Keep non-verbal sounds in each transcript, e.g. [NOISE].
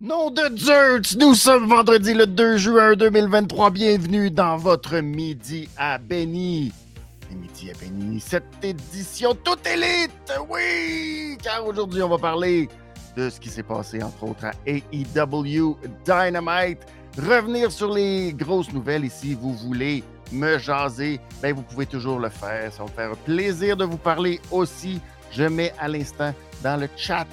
Nom de Dieu, nous sommes vendredi le 2 juin 2023. Bienvenue dans votre Midi à Béni. Midi à Béni, cette édition toute élite, oui! Car aujourd'hui, on va parler de ce qui s'est passé, entre autres, à AEW Dynamite. Revenir sur les grosses nouvelles et si vous voulez me jaser, ben vous pouvez toujours le faire. Ça va me faire plaisir de vous parler aussi. Je mets à l'instant dans le chat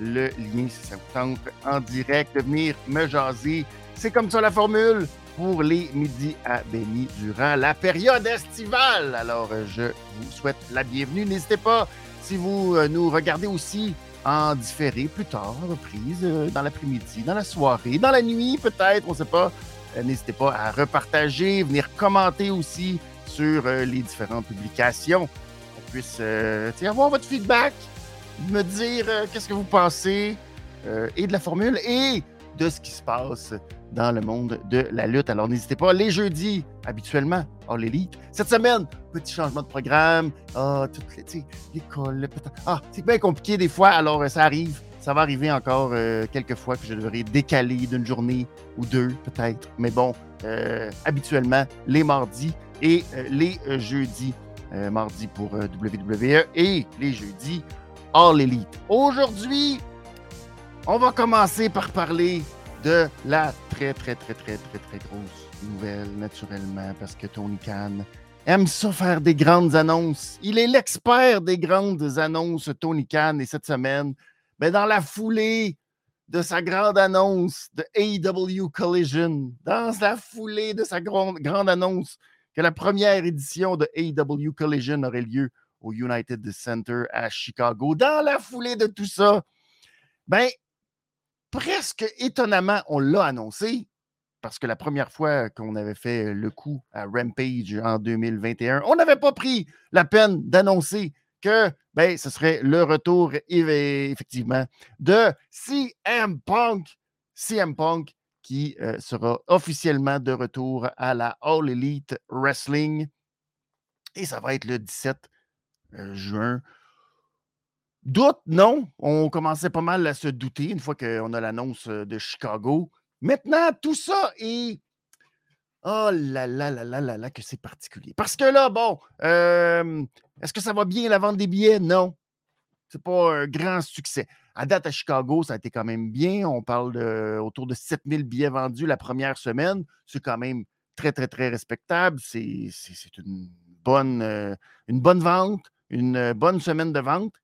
le lien si ça vous tente en direct de venir me jaser. C'est comme ça la formule pour les midis à Béni durant la période estivale. Alors, euh, je vous souhaite la bienvenue. N'hésitez pas, si vous euh, nous regardez aussi en différé plus tard, reprise euh, dans l'après-midi, dans la soirée, dans la nuit peut-être, on ne sait pas. N'hésitez pas à repartager, venir commenter aussi sur les différentes publications. Puisse avoir votre feedback, me dire euh, qu'est-ce que vous pensez euh, et de la formule et de ce qui se passe dans le monde de la lutte. Alors n'hésitez pas, les jeudis, habituellement, oh l'élite. Cette semaine, petit changement de programme. Ah, les, l'école, Ah, c'est bien compliqué des fois, alors euh, ça arrive. Ça va arriver encore quelques fois que je devrais décaler d'une journée ou deux, peut-être. Mais bon, habituellement, les mardis et les jeudis. Mardi pour WWE et les jeudis All Elite. Aujourd'hui, on va commencer par parler de la très, très, très, très, très, très grosse nouvelle, naturellement, parce que Tony Khan aime ça faire des grandes annonces. Il est l'expert des grandes annonces, Tony Khan, et cette semaine, mais ben, dans la foulée de sa grande annonce de AEW Collision, dans la foulée de sa grande annonce que la première édition de AEW Collision aurait lieu au United Center à Chicago. Dans la foulée de tout ça, ben, presque étonnamment, on l'a annoncé, parce que la première fois qu'on avait fait le coup à Rampage en 2021, on n'avait pas pris la peine d'annoncer que ben, ce serait le retour, effectivement, de CM Punk. CM Punk qui euh, sera officiellement de retour à la All Elite Wrestling. Et ça va être le 17 euh, juin. Doute, non. On commençait pas mal à se douter une fois qu'on a l'annonce euh, de Chicago. Maintenant, tout ça est. Oh là là là là là là, que c'est particulier. Parce que là, bon, est-ce que ça va bien la vente des billets? Non. C'est pas un grand succès. À date, à Chicago, ça a été quand même bien. On parle de autour de 7000 billets vendus la première semaine. C'est quand même très, très, très respectable. C'est une bonne, une bonne vente une bonne semaine de vente.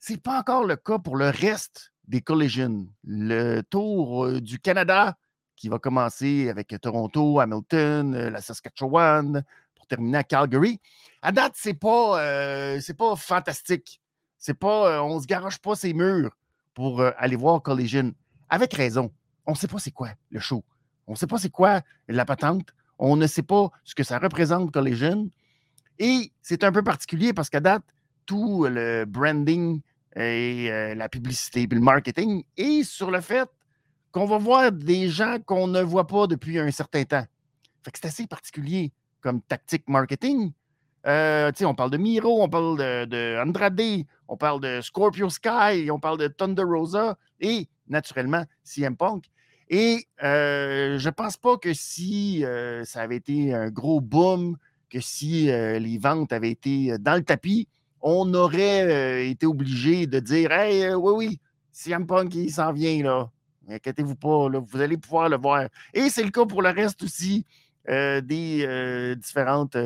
Ce n'est pas encore le cas pour le reste des collisions. Le tour du Canada qui va commencer avec Toronto, Hamilton, la Saskatchewan, pour terminer à Calgary. À date, c'est pas, pas fantastique. C'est pas, on se garoche pas ses murs pour aller voir Collision. Avec raison. On ne sait pas c'est quoi le show. On ne sait pas c'est quoi la patente. On ne sait pas ce que ça représente Collision. Et c'est un peu particulier parce qu'à date, tout le branding et euh, la publicité et le marketing est sur le fait qu'on va voir des gens qu'on ne voit pas depuis un certain temps. Fait que c'est assez particulier comme tactique marketing. Euh, on parle de Miro, on parle de, Andrade, on parle de Scorpio Sky, on parle de Thunder Rosa et naturellement CM Punk. Et euh, je ne pense pas que si ça avait été un gros boom que si les ventes avaient été dans le tapis, on aurait été obligé de dire Hey, oui, oui, CM Punk, il s'en vient, là. Inquiétez-vous pas, vous allez pouvoir le voir. Et c'est le cas pour le reste aussi des différentes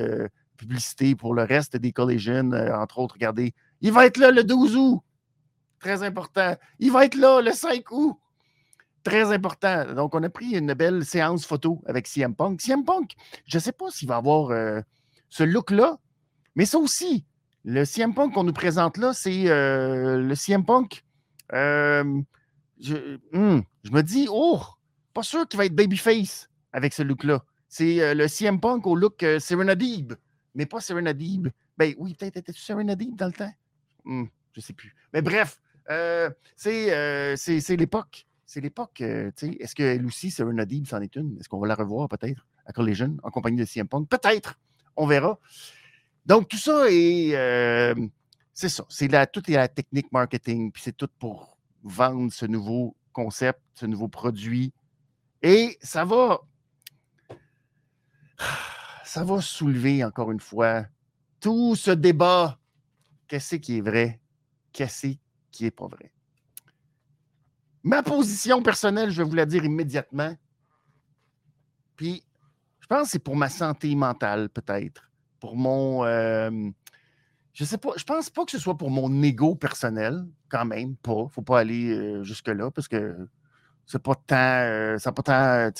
publicités pour le reste des collégiens, entre autres. Regardez, il va être là le 12 août. Très important. Il va être là le 5 août. Très important. Donc, on a pris une belle séance photo avec CM Punk. CM Punk, je ne sais pas s'il va avoir euh, ce look-là, mais ça aussi, le CM Punk qu'on nous présente là, c'est euh, le CM Punk. Euh, hmm, je, me dis, oh, pas sûr qu'il va être babyface avec ce look-là. C'est le CM Punk au look Serenadib, mais pas Serenadib. Ben oui, peut-être était-tu Serenadib dans le temps? Hmm, je sais plus. Mais bref, c'est l'époque c'est l'époque. Euh, est-ce que Lucy Serenadib c'en est une? Est-ce qu'on va la revoir peut-être à Collision en compagnie de CM Punk? Peut-être. On verra. Donc, tout ça est. Euh, c'est ça. C'est la, tout est la technique marketing, puis c'est tout pour vendre ce nouveau concept, ce nouveau produit. Et ça va. Ça va soulever encore une fois tout ce débat. Qu'est-ce qui est vrai? Qu'est-ce qui n'est pas vrai? Ma position personnelle, je vais vous la dire immédiatement. Puis, je pense que c'est pour ma santé mentale, peut-être. Pour mon. Euh, je sais pas, je pense pas que ce soit pour mon ego personnel, quand même, pas. Faut pas aller euh, jusque-là parce que c'est pas tant. Euh, ça pas tant.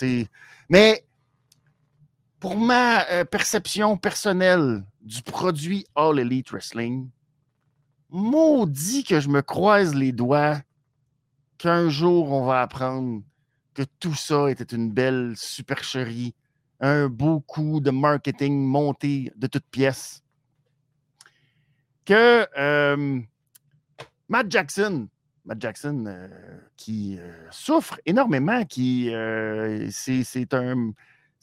Mais pour ma euh, perception personnelle du produit All Elite Wrestling, maudit que je me croise les doigts qu'un jour on va apprendre que tout ça était une belle supercherie, un beau coup de marketing monté de toutes pièces. Que euh, Matt Jackson, Matt Jackson euh, qui souffre énormément, qui c'est un,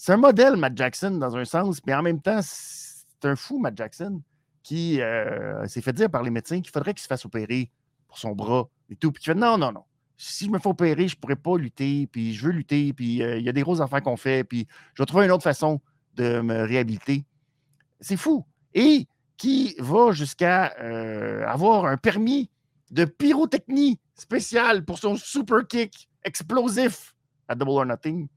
un modèle, Matt Jackson, dans un sens, mais en même temps, c'est un fou, Matt Jackson, qui s'est fait dire par les médecins qu'il faudrait qu'il se fasse opérer pour son bras et tout. Puis il fait non, non, non. Si je me fais opérer, je ne pourrais pas lutter, puis je veux lutter, puis il y a des grosses affaires qu'on fait, puis je vais trouver une autre façon de me réhabiliter. C'est fou. Et qui va jusqu'à euh, avoir un permis de pyrotechnie spécial pour son super kick explosif à Double or Nothing,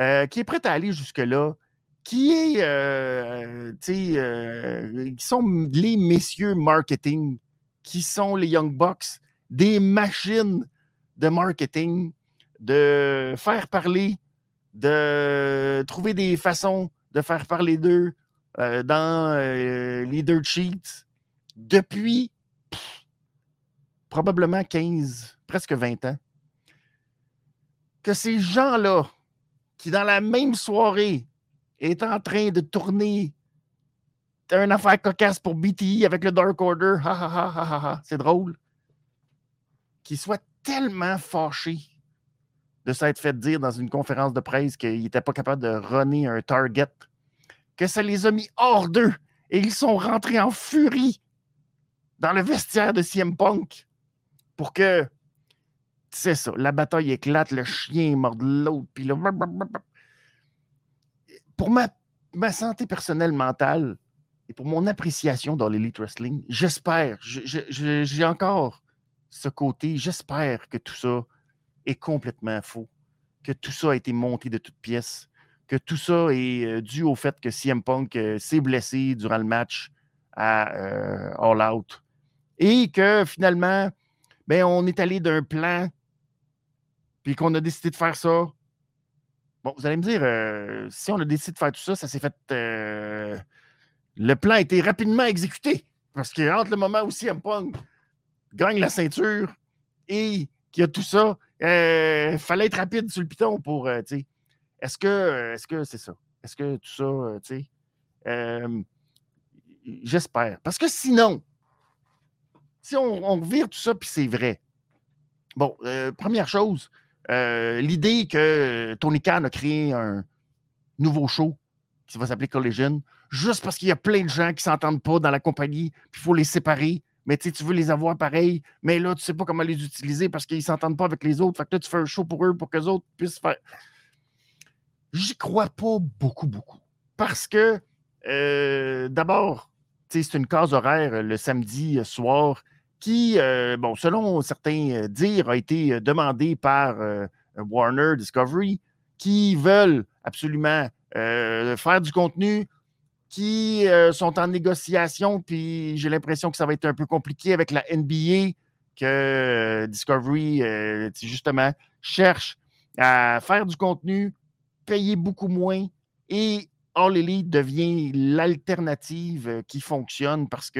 euh, qui est prêt à aller jusque-là, qui est, euh, sais, qui sont les messieurs marketing, qui sont les Young Bucks, des machines de marketing, de faire parler, de trouver des façons de faire parler d'eux, euh, dans euh, les dirt sheets depuis probablement 15, presque 20 ans. Que ces gens-là, qui dans la même soirée est en train de tourner une affaire cocasse pour BTE avec le Dark Order, c'est drôle, qu'ils soient tellement fâchés de s'être fait dire dans une conférence de presse qu'il n'était pas capable de runner un target que ça les a mis hors d'eux et ils sont rentrés en furie dans le vestiaire de CM Punk pour que, c'est ça, la bataille éclate, le chien mord l'autre, puis là, pour ma, santé personnelle mentale et pour mon appréciation dans l'Elite Wrestling, j'espère, j'ai encore ce côté, j'espère que tout ça est complètement faux, que tout ça a été monté de toutes pièces, que tout ça est euh, dû au fait que CM Punk euh, s'est blessé durant le match à euh, All Out. Et que finalement, ben, on est allé d'un plan, puis qu'on a décidé de faire ça. Bon, vous allez me dire, si on a décidé de faire tout ça, ça s'est fait. le plan a été rapidement exécuté. Parce qu'entre le moment où CM Punk gagne la ceinture et qu'il y a tout ça, il fallait être rapide sur le piton pour. Est-ce que est-ce que c'est ça? Est-ce que tout ça, euh, tu sais, j'espère. Parce que sinon, si on, vire tout ça, puis c'est vrai. Bon, euh, première chose, euh, l'idée que Tony Khan a créé un nouveau show qui va s'appeler Collision, juste parce qu'il y a plein de gens qui ne s'entendent pas dans la compagnie, puis il faut les séparer. Mais tu veux les avoir pareil, mais là, tu ne sais pas comment les utiliser parce qu'ils ne s'entendent pas avec les autres. Fait que là, tu fais un show pour eux pour que les autres puissent faire. J'y crois pas beaucoup, beaucoup. Parce que, euh, d'abord, c'est une case horaire le samedi soir qui, euh, bon, selon certains dires, a été demandée par euh, Warner Discovery, qui veulent absolument faire du contenu, qui sont en négociation, puis j'ai l'impression que ça va être un peu compliqué avec la NBA, que Discovery, justement, cherche à faire du contenu payer beaucoup moins et All Elite devient l'alternative euh, qui fonctionne parce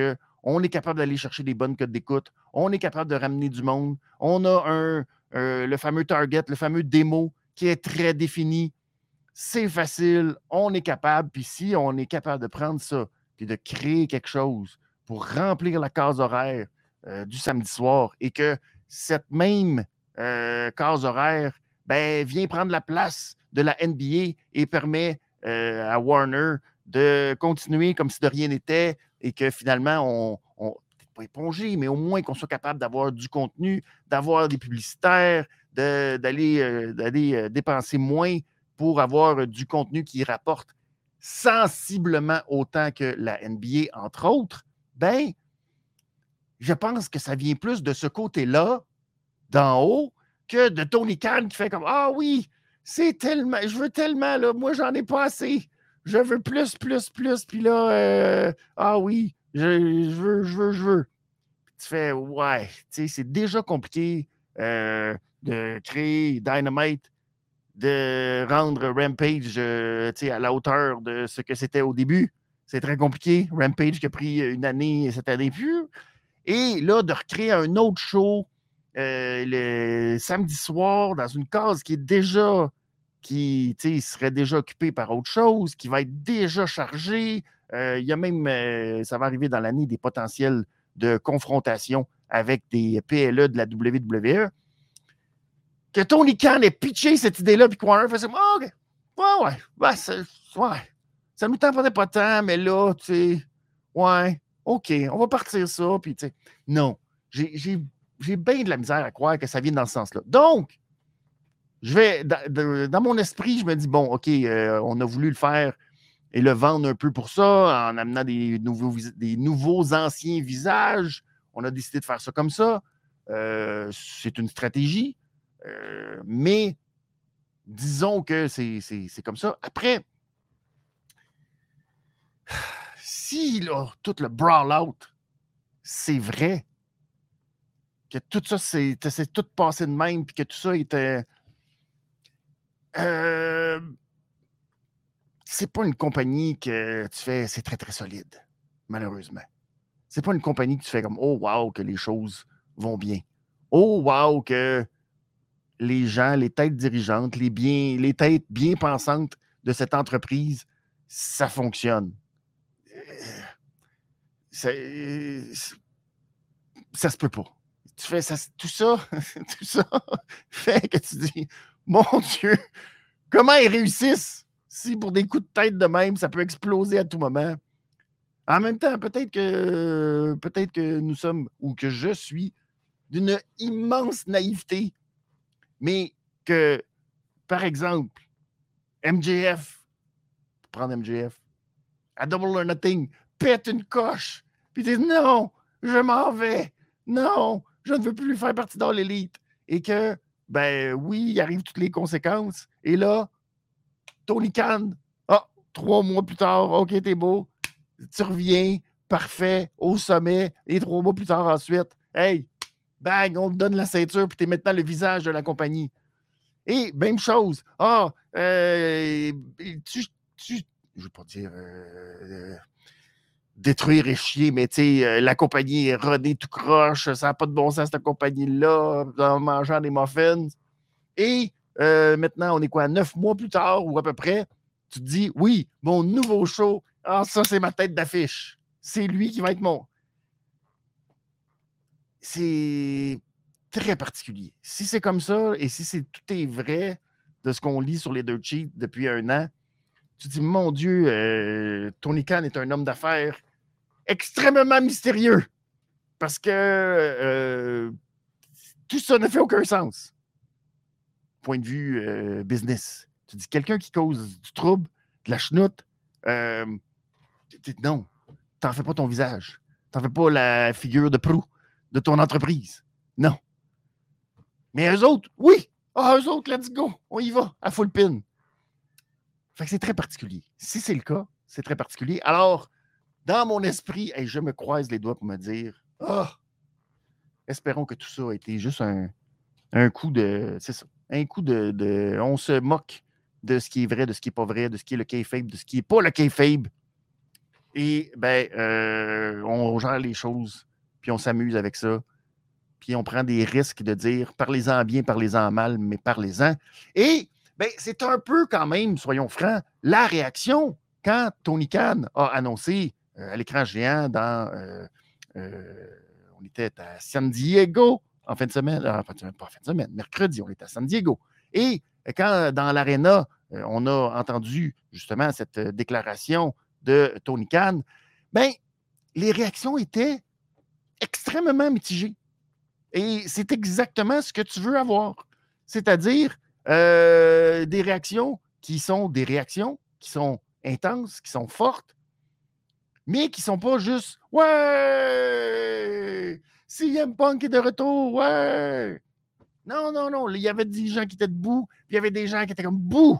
qu'on est capable d'aller chercher des bonnes codes d'écoute, on est capable de ramener du monde, on a euh, le fameux target, le fameux démo qui est très défini. C'est facile, on est capable, puis si on est capable de prendre ça et de créer quelque chose pour remplir la case horaire euh, du samedi soir et que cette même case horaire ben, vient prendre la place de la NBA et permet euh, à Warner de continuer comme si de rien n'était et que finalement, on, pas éponger, mais au moins qu'on soit capable d'avoir du contenu, d'avoir des publicitaires, d'aller d'aller dépenser moins pour avoir du contenu qui rapporte sensiblement autant que la NBA, entre autres, ben, je pense que ça vient plus de ce côté-là, d'en haut, que de Tony Khan qui fait comme Ah oui, c'est tellement, je veux tellement, là, moi j'en ai pas assez. Je veux plus, plus, plus, puis là, euh, ah oui, je, veux, je veux, je veux. tu fais Ouais, tu sais, c'est déjà compliqué euh, de créer Dynamite, de rendre Rampage euh, à la hauteur de ce que c'était au début. C'est très compliqué. Rampage qui a pris une année cette année plus. Et là, de recréer un autre show le samedi soir dans une case qui est déjà, qui serait déjà occupée par autre chose, qui va être déjà chargée. Euh, il y a même, euh, ça va arriver dans l'année, des potentiels de confrontation avec des PLE de la WWE. Que Tony Khan ait pitché cette idée-là, puis Warner faisait oh, ouais, ouais, ça, ouais. Ça nous tentait pas tant, mais là, tu sais, ouais, OK, on va partir ça, puis tu. Non, j'ai j'ai bien de la misère à croire que ça vient dans ce sens-là. Donc, je vais, dans, mon esprit, je me dis, bon, OK, euh, on a voulu le faire et le vendre un peu pour ça, en amenant des nouveaux, des nouveaux anciens visages. On a décidé de faire ça comme ça. Euh, c'est une stratégie, euh, mais disons que c'est comme ça. Après, si là, tout le brawl out, c'est vrai, que tout ça, c'est tout passé de même, puis que tout ça était. Euh, c'est pas une compagnie que tu fais, c'est très, très solide, malheureusement. C'est pas une compagnie que tu fais comme Oh wow, que les choses vont bien. Oh wow, que les gens, les têtes dirigeantes, les, bien, les têtes bien pensantes de cette entreprise, ça fonctionne. Euh, ça se peut pas tu fais ça, tout ça, [LAUGHS] tout ça fait que tu dis, mon [LAUGHS] Dieu, comment ils réussissent? Si pour des coups de tête de même, ça peut exploser à tout moment. En même temps, peut-être que peut-être que nous sommes ou que je suis d'une immense naïveté, mais que, par exemple, MJF, prendre MJF, à Double or Nothing, pète une coche, puis dit non, je m'en vais, non, je ne veux plus faire partie dans l'élite. Et que, ben oui, il arrive toutes les conséquences. Et là, Tony Khan, ah, trois mois plus tard, OK, t'es beau, tu reviens, parfait, au sommet, et trois mois plus tard ensuite, hey, bang, on te donne la ceinture, puis t'es maintenant le visage de la compagnie. Et même chose, ah, euh, tu, tu, je veux pas dire, euh, détruire et chier, mais tu sais, euh, la compagnie est rodée tout croche, ça n'a pas de bon sens cette compagnie-là, en mangeant des muffins. Et euh, maintenant, on est quoi, neuf mois plus tard ou à peu près, tu te dis, oui, mon nouveau show, ah, ça, c'est ma tête d'affiche. C'est lui qui va être mon. C'est très particulier. Si c'est comme ça et si c'est tout est vrai de ce qu'on lit sur les deux cheats depuis un an, tu dis, mon Dieu, euh, Tony Khan est un homme d'affaires extrêmement mystérieux. Parce que euh, tout ça ne fait aucun sens. Point de vue euh, business. Tu dis quelqu'un qui cause du trouble, de la chenoute, non, t'en fais pas ton visage. T'en fais pas la figure de proue de ton entreprise. Non. Mais eux autres, oui. Ah, eux autres, let's go. On y va, à full pin. Fait que c'est très particulier. Si c'est le cas, c'est très particulier. Alors, dans mon esprit, je me croise les doigts pour me dire Ah, espérons que tout ça a été juste un, coup de. C'est ça. Un coup de, On se moque de ce qui est vrai, de ce qui n'est pas vrai, de ce qui est le kayfabe, de ce qui n'est pas le kayfabe. Et ben, euh, on gère les choses, puis on s'amuse avec ça. Puis on prend des risques de dire parlez-en bien, parlez-en mal, mais parlez-en. Et ben, c'est un peu quand même, soyons francs, la réaction quand Tony Khan a annoncé euh, à l'écran géant dans. Euh, euh, on était à San Diego en fin de semaine, pas en fin de semaine, mercredi, on était à San Diego. Et quand dans l'aréna, on a entendu justement cette déclaration de Tony Khan, ben, les réactions étaient extrêmement mitigé. Et c'est exactement ce que tu veux avoir. C'est-à-dire euh, des réactions qui sont des réactions qui sont intenses, qui sont fortes, mais qui ne sont pas juste Ouais! CM Punk est de retour, ouais! Non, non, non. Il y avait des gens qui étaient debout, puis il y avait des gens qui étaient comme bouh!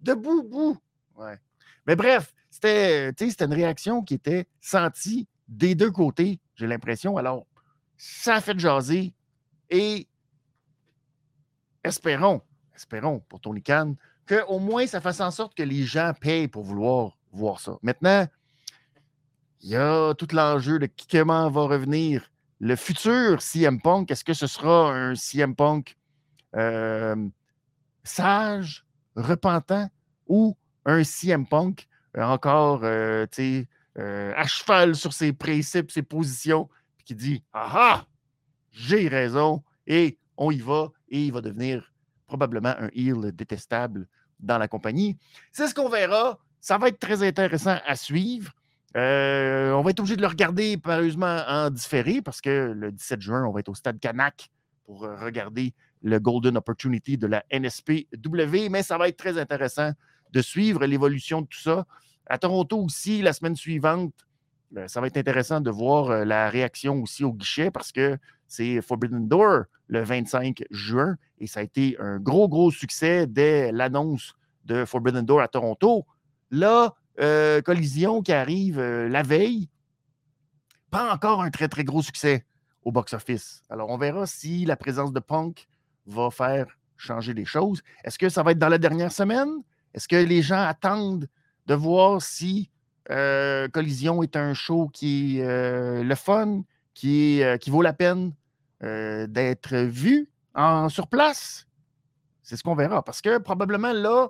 Debout, bouh! Ouais. Mais bref, c'était une réaction qui était sentie des deux côtés, j'ai l'impression. Alors, ça a fait jaser et espérons, espérons pour Tony Khan, qu'au moins ça fasse en sorte que les gens payent pour vouloir voir ça. Maintenant, il y a tout l'enjeu de comment va revenir le futur CM Punk. Est-ce que ce sera un CM Punk euh, sage, repentant ou un CM Punk euh, encore euh, à cheval sur ses principes, ses positions, qui dit Ah ah, j'ai raison et on y va et il va devenir probablement un heel détestable dans la compagnie. C'est ce qu'on verra. Ça va être très intéressant à suivre. Euh, on va être obligé de le regarder périlleusement en différé parce que le 17 juin, on va être au stade Canac pour euh, regarder le Golden Opportunity de la NSPW. Mais ça va être très intéressant de suivre l'évolution de tout ça. À Toronto aussi, la semaine suivante, ben, ça va être intéressant de voir euh, la réaction aussi au guichet parce que c'est Forbidden Door le 25 juin et ça a été un gros, gros succès dès l'annonce de Forbidden Door à Toronto. Là, euh, Collision qui arrive euh, la veille, pas encore un très, très gros succès au box-office. Alors, on verra si la présence de Punk va faire changer les choses. Est-ce que ça va être dans la dernière semaine? Est-ce que les gens attendent de voir si euh, Collision est un show qui est le fun, qui, qui vaut la peine? D'être vu en, sur place? C'est ce qu'on verra. Parce que probablement là,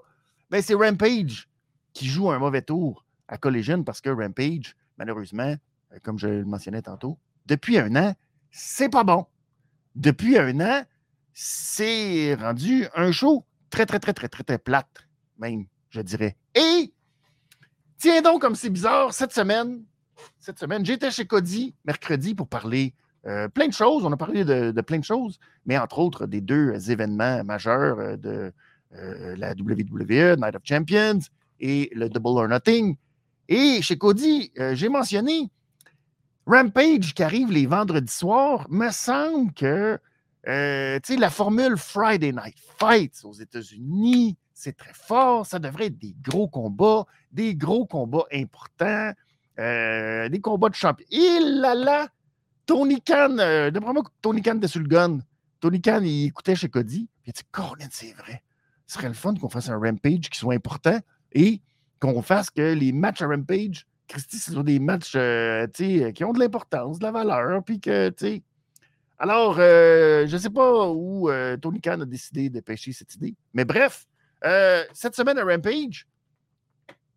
ben, c'est Rampage qui joue un mauvais tour à Collision parce que Rampage, malheureusement, euh, comme je le mentionnais tantôt, depuis un an, c'est pas bon. Depuis un an, c'est rendu un show très, très, très, très, très, très plate, même, je dirais. Et, tiens donc, comme c'est bizarre, cette semaine, cette semaine, j'étais chez Cody mercredi pour parler euh, plein de choses. On a parlé de, plein de choses, mais entre autres des deux événements majeurs euh, de la WWE, Night of Champions, et le Double or Nothing. Et chez Cody, euh, j'ai mentionné Rampage qui arrive les vendredis soirs. Me semble que euh, la formule Friday Night Fights aux États-Unis, c'est très fort. Ça devrait être des gros combats, des gros combats importants, euh, des combats de champion. Il là là, Tony Khan, euh, d'après moi, Tony Khan était sur le gun. Tony Khan, il écoutait chez Cody. Il a dit Colin, c'est vrai. Ce serait le fun qu'on fasse un Rampage qui soit important et qu'on fasse que les matchs à Rampage, Christy, ce sont des matchs euh, qui ont de l'importance, de la valeur, puis que, tu. Alors, euh, je ne sais pas où euh, Tony Khan a décidé de pêcher cette idée, mais bref, cette semaine à Rampage,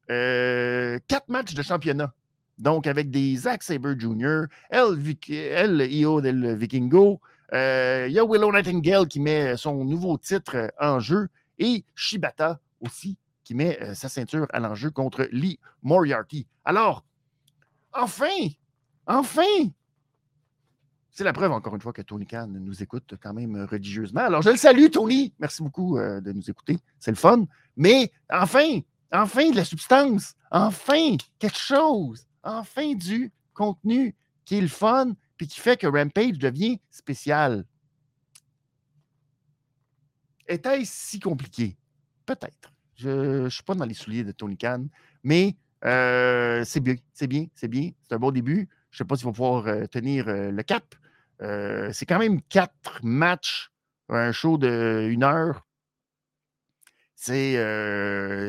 quatre matchs de championnat. Donc, avec des Zack Sabre Jr., El, El Io del Vikingo, il y a Willow Nightingale qui met son nouveau titre en jeu et Shibata aussi qui met euh, sa ceinture à l'enjeu contre Lee Moriarty. Alors, enfin, enfin, c'est la preuve, encore une fois, que Tony Khan nous écoute quand même religieusement. Alors, je le salue, Tony. Merci beaucoup euh, de nous écouter. C'est le fun. Mais enfin, enfin de la substance. Enfin, quelque chose. Enfin du contenu qui est le fun puis qui fait que Rampage devient spécial. Était-ce si compliqué? Peut-être. Je ne suis pas dans les souliers de Tony Khan, mais euh, c'est bien, c'est bien, c'est bien. C'est un bon début. Je ne sais pas s'il va pouvoir euh, tenir euh, le cap. c'est quand même quatre matchs, un show de une heure. C'est,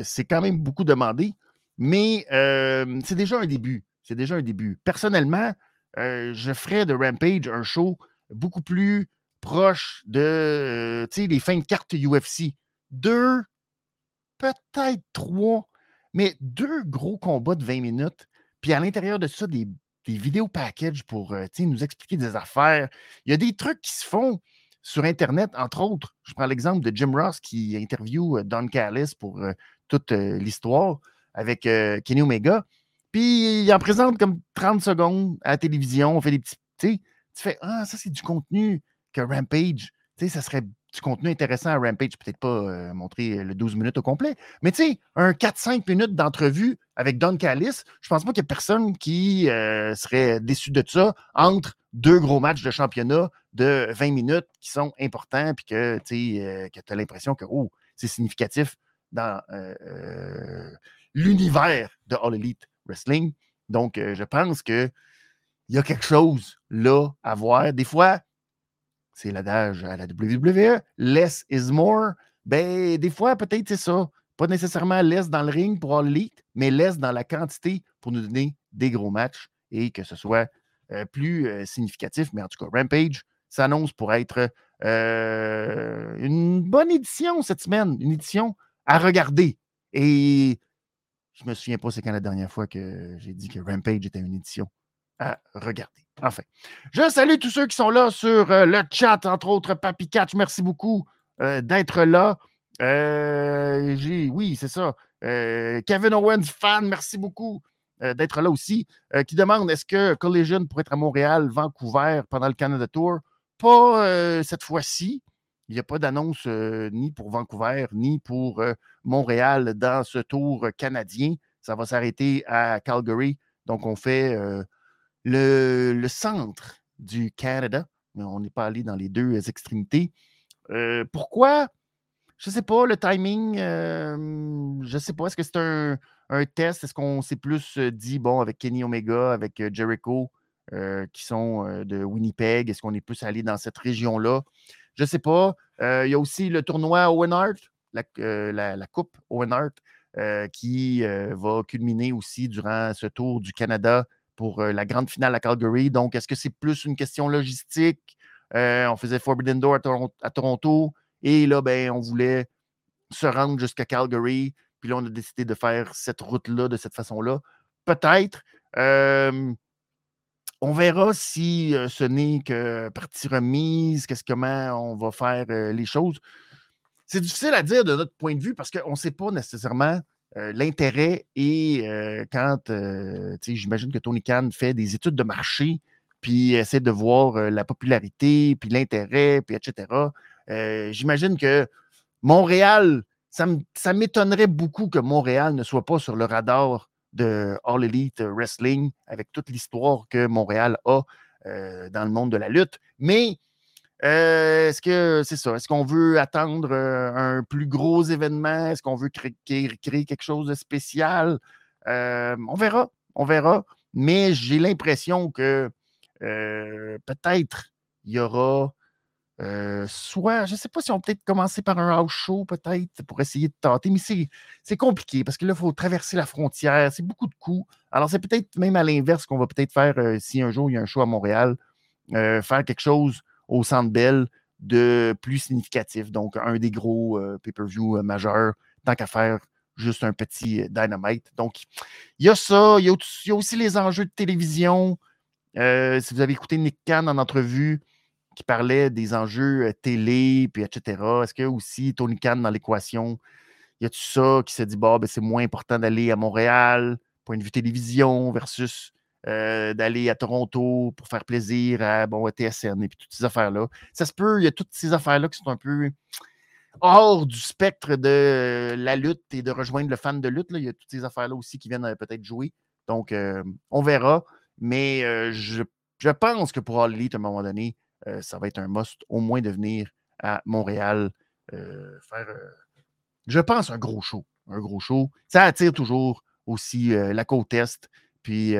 c'est quand même beaucoup demandé, mais c'est déjà un début. C'est déjà un début. Personnellement, je ferais de Rampage un show beaucoup plus proche de les fins de carte UFC. Deux peut-être trois, mais deux gros combats de 20 minutes. Puis à l'intérieur de ça, des, vidéos package pour euh, nous expliquer des affaires. Il y a des trucs qui se font sur Internet, entre autres. Je prends l'exemple de Jim Ross qui interview euh, Don Callis pour euh, toute l'histoire avec Kenny Omega. Puis il en présente comme 30 secondes à la télévision. On fait des petits tu fais Ah, ça, c'est du contenu que Rampage, tu sais, ça serait du contenu intéressant à Rampage, peut-être pas euh, montrer le 12 minutes au complet, mais tu sais, un 4-5 minutes d'entrevue avec Don Callis, je pense pas qu'il y ait personne qui euh, serait déçu de ça entre deux gros matchs de championnat de 20 minutes qui sont importants, puis que tu euh, as l'impression que oh, c'est significatif dans l'univers de All Elite Wrestling. Donc, je pense qu'il y a quelque chose là à voir. Des fois, c'est l'adage à la WWE, less is more. Ben, des fois, peut-être c'est ça. Pas nécessairement less dans le ring pour All Elite, mais less dans la quantité pour nous donner des gros matchs et que ce soit euh, plus euh, significatif. Mais en tout cas, Rampage s'annonce pour être euh, une bonne édition cette semaine, une édition à regarder. Et je me souviens pas c'est quand la dernière fois que j'ai dit que Rampage était une édition à regarder. Enfin, je salue tous ceux qui sont là sur euh, le chat, entre autres Papy Catch. Merci beaucoup euh, d'être là. Euh, oui, c'est ça. Kevin Owens, fan, merci beaucoup d'être là aussi. qui demande est-ce que Collision pourrait être à Montréal, Vancouver pendant le Canada Tour? Pas cette fois-ci. Il n'y a pas d'annonce ni pour Vancouver, ni pour Montréal dans ce tour canadien. Ça va s'arrêter à Calgary. Donc, on fait le, centre du Canada, mais on n'est pas allé dans les deux extrémités. Pourquoi? Je ne sais pas, le timing, je ne sais pas. Est-ce que c'est un, test? Est-ce qu'on s'est plus dit, bon, avec Kenny Omega, avec Jericho, qui sont de Winnipeg, est-ce qu'on est plus allé dans cette région-là? Je ne sais pas. Il y a aussi le tournoi Owen Hart, la, la Coupe Owen Hart, qui va culminer aussi durant ce tour du Canada pour euh, la grande finale à Calgary. Donc, est-ce que c'est plus une question logistique? Euh, on faisait Forbidden Door à, Toronto et là, ben, on voulait se rendre jusqu'à Calgary. Puis là, on a décidé de faire cette route-là de cette façon-là. Peut-être. On verra si euh, ce n'est que partie remise, qu'est-ce comment on va faire les choses. C'est difficile à dire de notre point de vue parce qu'on ne sait pas nécessairement euh, l'intérêt euh, quand, euh, j'imagine que Tony Khan fait des études de marché, puis essaie de voir la popularité, puis l'intérêt, puis etc. j'imagine que Montréal, ça m'étonnerait beaucoup que Montréal ne soit pas sur le radar de All Elite Wrestling avec toute l'histoire que Montréal a dans le monde de la lutte. Mais euh, est-ce que c'est ça? Est-ce qu'on veut attendre euh, un plus gros événement? Est-ce qu'on veut créer, quelque chose de spécial? Euh, on verra, on verra. Mais j'ai l'impression que peut-être il y aura soit, je ne sais pas si on peut peut-être commencer par un house show, peut-être, pour essayer de tenter, mais c'est compliqué parce que là, il faut traverser la frontière, c'est beaucoup de coûts. Alors, c'est peut-être même à l'inverse qu'on va peut-être faire si un jour il y a un show à Montréal, faire quelque chose au Centre Bell de plus significatif. Donc, un des gros euh, pay-per-view euh, majeurs, tant qu'à faire juste un petit euh, Dynamite. Donc, il y a ça. Il y a, aussi les enjeux de télévision. si vous avez écouté Nick Khan en entrevue, qui parlait des enjeux télé, puis etc. Est-ce qu'il y a aussi Tony Khan dans l'équation? Y a-tu ça qui s'est dit, bah, c'est moins important d'aller à Montréal, point de vue télévision, versus d'aller à Toronto pour faire plaisir à, bon, TSN et puis toutes ces affaires-là? Ça se peut, il y a toutes ces affaires-là qui sont un peu hors du spectre de la lutte et de rejoindre le fan de lutte. Il y a toutes ces affaires-là aussi qui viennent peut-être jouer. Donc, euh, on verra. Mais je, pense que pour All Elite, à un moment donné, ça va être un must au moins de venir à Montréal faire, je pense, un gros show. Un gros show. Ça attire toujours aussi la côte Est. Puis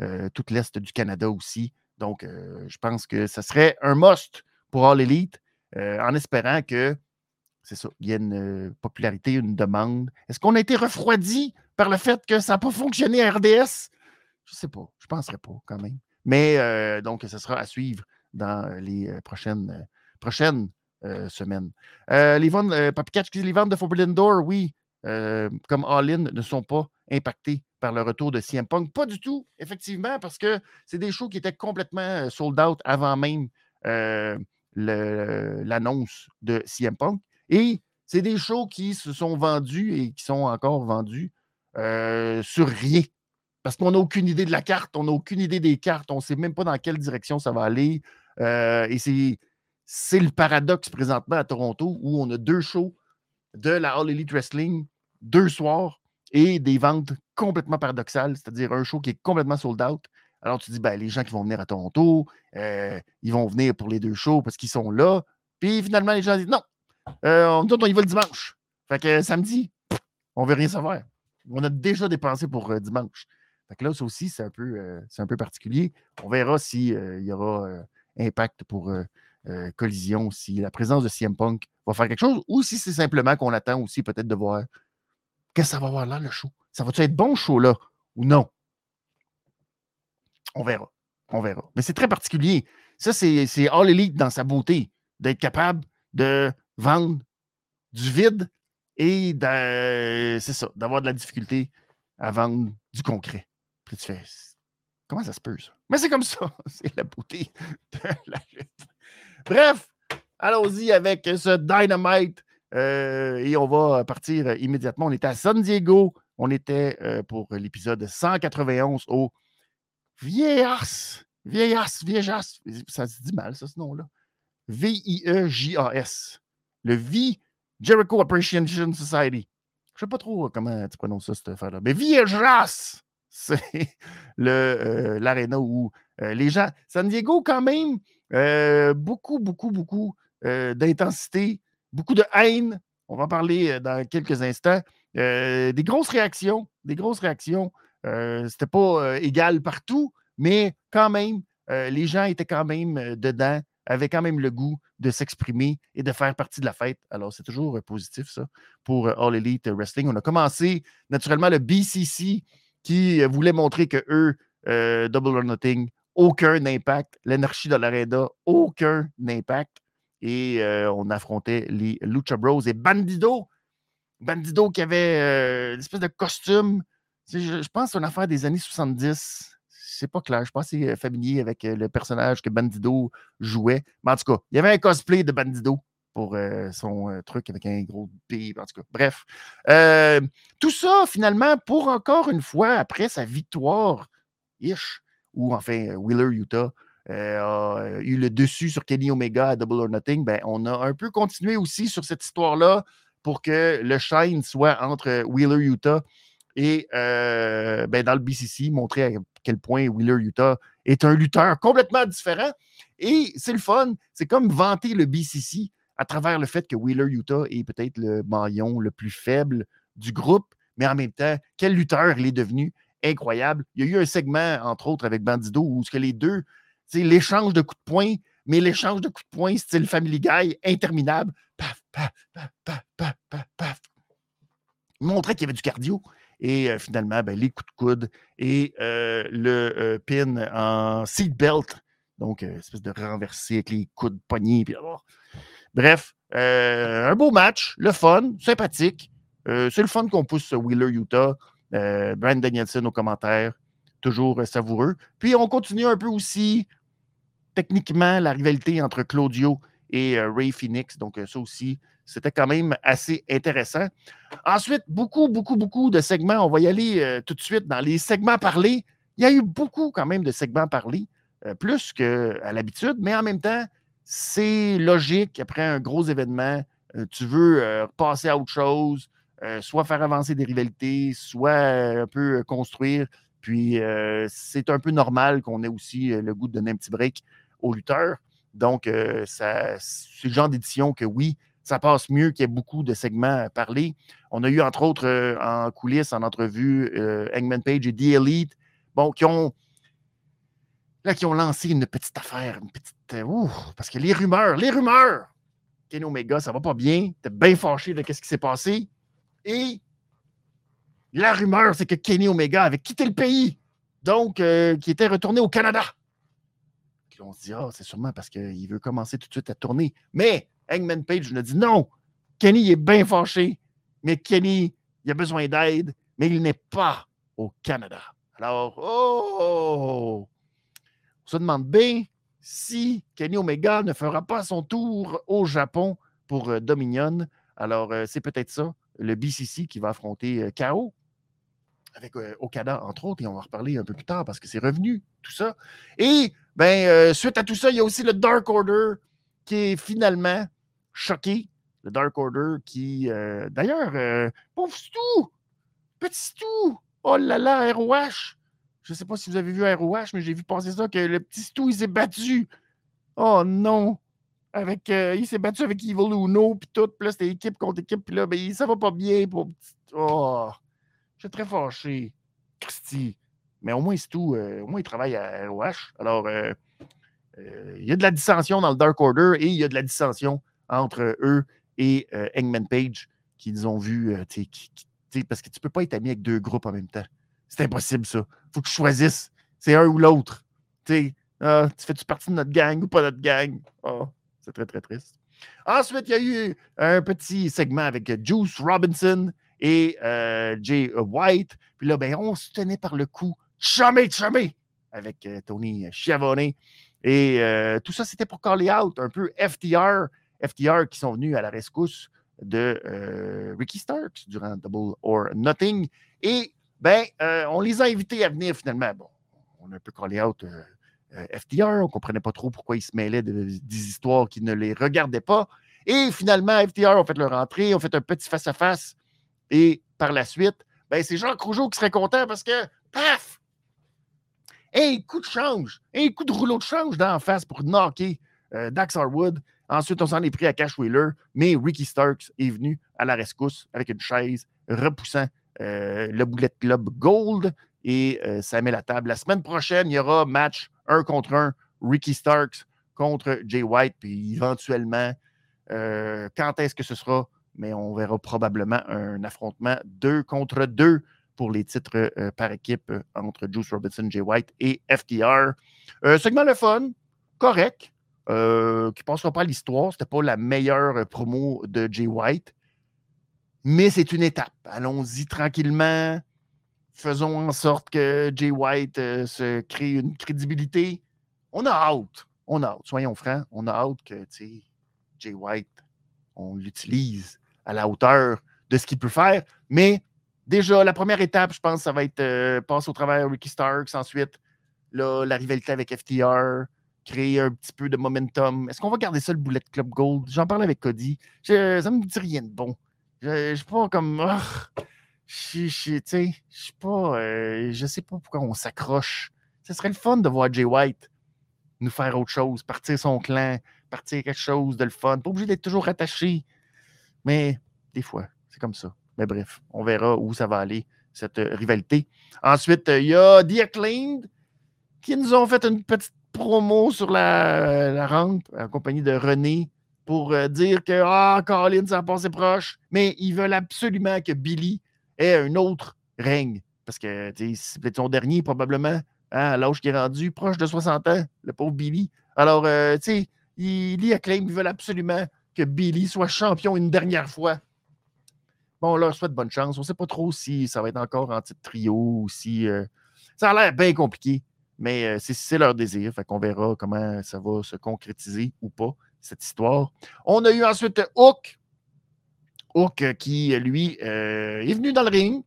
euh, toute l'Est du Canada aussi. Donc, euh, je pense que ce serait un must pour All Elite, euh, en espérant que, c'est ça, il y ait une popularité, une demande. Est-ce qu'on a été refroidi par le fait que ça n'a pas fonctionné à RDS? Je ne sais pas. Je ne penserais pas quand même. Mais donc, ce sera à suivre dans les prochaines, semaines. les ventes, les ventes de Forbidden Door, oui, comme All-In, ne sont pas impactées par le retour de CM Punk. Pas du tout, effectivement, parce que c'est des shows qui étaient complètement sold out avant même l'annonce de CM Punk. Et c'est des shows qui se sont vendus et qui sont encore vendus sur rien. parce qu'on n'a aucune idée de la carte, on n'a aucune idée des cartes, on ne sait même pas dans quelle direction ça va aller. Euh, et c'est le paradoxe présentement à Toronto où on a deux shows de la All Elite Wrestling, deux soirs et des ventes complètement paradoxales, c'est-à-dire un show qui est complètement sold out. Alors tu dis, ben, les gens qui vont venir à Toronto, euh, ils vont venir pour les deux shows parce qu'ils sont là. Puis finalement, les gens disent, non, euh, on, y va le dimanche. Fait que samedi, on ne veut rien savoir. On a déjà dépensé pour dimanche. Fait que là, ça aussi, c'est un, peu, un peu particulier. On verra s'il y aura impact pour collision, si la présence de CM Punk va faire quelque chose, ou si c'est simplement qu'on attend aussi peut-être de voir Qu'est-ce que ça va avoir là, le show? Ça va-tu être bon, show, là, ou non? On verra. On verra. Mais c'est très particulier. Ça, c'est All Elite dans sa beauté, d'être capable de vendre du vide et c'est ça, d'avoir de la difficulté à vendre du concret. Puis tu comment ça se peut, ça? Mais c'est comme ça. [LAUGHS] C'est la beauté de la lutte. Bref, allons-y avec ce Dynamite euh, et on va partir immédiatement. On était à San Diego. On était euh, pour l'épisode 191 au Viejas. Viejas, Viejas. Ça se dit mal, ça, ce nom-là. V-I-E-J-A-S. Le V Jericho Appreciation Society. Je ne sais pas trop comment tu prononces ça, cette affaire-là. Mais Viejas, c'est euh, l'aréna où les gens. San Diego, quand même, beaucoup, beaucoup, beaucoup d'intensité beaucoup de haine. On va en parler euh, dans quelques instants. Euh, des grosses réactions, des grosses réactions. Euh, C'était pas euh, égal partout, mais quand même, les gens étaient quand même dedans, avaient quand même le goût de s'exprimer et de faire partie de la fête. Alors, c'est toujours positif, ça, pour All Elite Wrestling. On a commencé, naturellement, le BCC qui voulait montrer que eux, Double or Nothing, aucun impact. L'énergie de l'arena, aucun impact et on affrontait les Lucha Bros et Bandido. Bandido qui avait euh, une espèce de costume. Je, pense que c'est une affaire des années 70. C'est pas clair. Je pense que c'est familier avec le personnage que Bandido jouait. Mais en tout cas, il y avait un cosplay de Bandido pour son truc avec un gros B. En tout cas, bref. tout ça, finalement, pour encore une fois, après sa victoire, ish, ou enfin, Wheeler Utah euh, a eu le dessus sur Kenny Omega à Double or Nothing, ben, on a un peu continué aussi sur cette histoire-là pour que le shine soit entre Wheeler Utah et euh, ben, dans le BCC, montrer à quel point Wheeler Utah est un lutteur complètement différent. Et c'est le fun, c'est comme vanter le BCC à travers le fait que Wheeler Utah est peut-être le maillon le plus faible du groupe, mais en même temps, quel lutteur il est devenu incroyable. Il y a eu un segment, entre autres, avec Bandido, où ce que les deux l'échange de coups de poing, mais l'échange de coups de poing style Family Guy, interminable. Paf, paf, paf, paf, paf, paf, paf. Il montrait qu'il y avait du cardio. Et euh, finalement, ben, les coups de coude et euh, le euh, pin en seatbelt. Donc, espèce de renversé avec les coudes poignés. Puis, oh. Bref, un beau match, le fun, sympathique. c'est le fun qu'on pousse Wheeler Utah. Brand Danielson aux commentaires toujours savoureux. Puis on continue un peu aussi techniquement la rivalité entre Claudio et euh, Ray Phoenix. Donc, euh, ça aussi, c'était quand même assez intéressant. Ensuite, beaucoup, beaucoup, beaucoup de segments. On va y aller euh, tout de suite dans les segments parlés. Il y a eu beaucoup quand même de segments parlés, plus qu'à l'habitude, mais en même temps, c'est logique après un gros événement. tu veux passer à autre chose, soit faire avancer des rivalités, soit un peu construire. Puis, c'est un peu normal qu'on ait aussi le goût de donner un petit break aux lutteurs. Donc, euh, c'est le genre d'édition que oui, ça passe mieux qu'il y ait beaucoup de segments à parler. On a eu, entre autres, euh, en coulisses, en entrevue, euh, Hangman Page et The Elite, bon, qui ont, là, qui ont lancé une petite affaire, une petite. parce que les rumeurs, les rumeurs, Kenny Omega, ça va pas bien. T'es bien fâché de ce qui s'est passé. Et la rumeur, c'est que Kenny Omega avait quitté le pays, donc qui était retourné au Canada on se dit, ah, c'est sûrement parce qu'il veut commencer tout de suite à tourner. Mais Hangman Page nous a dit non, Kenny est bien fâché, mais Kenny, il a besoin d'aide, mais il n'est pas au Canada. Alors, oh, on se demande bien si Kenny Omega ne fera pas son tour au Japon pour euh, Dominion. Alors, euh, c'est peut-être ça, le BCC qui va affronter euh, KO avec Okada, entre autres, et on va en reparler un peu plus tard parce que c'est revenu, tout ça. Et ben, suite à tout ça, il y a aussi le Dark Order qui est finalement choqué. Le Dark Order qui, d'ailleurs, pauvre Stu, petit Stu, oh là là, ROH. Je ne sais pas si vous avez vu ROH, mais j'ai vu passer ça, que le petit Stu, il s'est battu. Oh non! Avec, il s'est battu avec Evil Uno, puis tout. Puis là, c'était équipe contre équipe. Puis là, ben, ça va pas bien pour. Oh! Je suis très fâché. Christy. Mais au moins, c'est tout. au moins, il travaille à ROH. Alors, il y a de la dissension dans le Dark Order et il y a de la dissension entre eux et Engman Page qu'ils ont vu. parce que tu peux pas être ami avec deux groupes en même temps. C'est impossible, ça. Faut que tu choisisses. C'est un ou l'autre. Ah, tu fais-tu partie de notre gang ou pas notre gang? Oh, c'est très, très triste. Ensuite, il y a eu un petit segment avec Juice Robinson et euh, Jay White. Puis là, ben, on se tenait par le cou, jamais, jamais, avec euh, Tony Schiavone. Et euh, tout ça, c'était pour caller out un peu FTR. FTR qui sont venus à la rescousse de Ricky Starks durant Double or Nothing. Et ben, on les a invités à venir finalement. Bon, on a un peu callé out FTR. On ne comprenait pas trop pourquoi ils se mêlaient de, des histoires qui ne les regardaient pas. Et finalement, FTR ont fait leur entrée, ont fait un petit face-à-face. et par la suite, ben, c'est Jean Rougeau qui serait content parce que, paf! Un coup de change, un coup de rouleau de change d'en face pour knocker euh, Dax Harwood. Ensuite, on s'en est pris à Cash Wheeler, mais Ricky Starks est venu à la rescousse avec une chaise, repoussant euh, le Bullet Club Gold et euh, ça met la table. La semaine prochaine, il y aura match un contre un, Ricky Starks contre Jay White, puis éventuellement, euh, quand est-ce que ce sera? Mais on verra probablement un affrontement deux contre deux pour les titres euh, par équipe entre Juice Robinson, Jay White et FTR. segment le fun, correct, qui ne passera pas à l'histoire. Ce n'était pas la meilleure promo de Jay White, mais c'est une étape. Allons-y tranquillement faisons en sorte que Jay White euh, se crée une crédibilité. On a hâte. On a hâte. Soyons francs, on a hâte que Jay White, on l'utilise à la hauteur de ce qu'il peut faire. Mais déjà, la première étape, je pense, ça va être euh, passer au travers Ricky Starks. Ensuite, la rivalité avec FTR, créer un petit peu de momentum. Est-ce qu'on va garder ça, le Bullet Club Gold? J'en parle avec Cody. ça ne me dit rien de bon. Je suis pas comme. [LAUGHS] Je, sais pas, euh, je sais pas pourquoi on s'accroche. Ce serait le fun de voir Jay White nous faire autre chose, partir son clan, partir quelque chose de le fun. Pas obligé d'être toujours attaché. Mais des fois, c'est comme ça. Mais bref, on verra où ça va aller, cette euh, rivalité. Ensuite, il y a The qui nous ont fait une petite promo sur la, la rampe en compagnie de René pour euh, dire que Ah, Colin, ça a passé proche. Mais ils veulent absolument que Billy et un autre règne. Parce que c'est peut-être son dernier, probablement, hein, à l'âge qui est rendu, proche de 60 ans, le pauvre Billy. Alors, euh, tu sais, il, acclame, ils veulent absolument que Billy soit champion une dernière fois. Bon, là, je souhaite bonne chance. On ne sait pas trop si ça va être encore en titre trio ou si. Euh, ça a l'air bien compliqué, mais c'est leur désir. Fait qu'on verra comment ça va se concrétiser ou pas, cette histoire. On a eu ensuite Hook, Hook euh, qui, lui, euh, est venu dans le ring,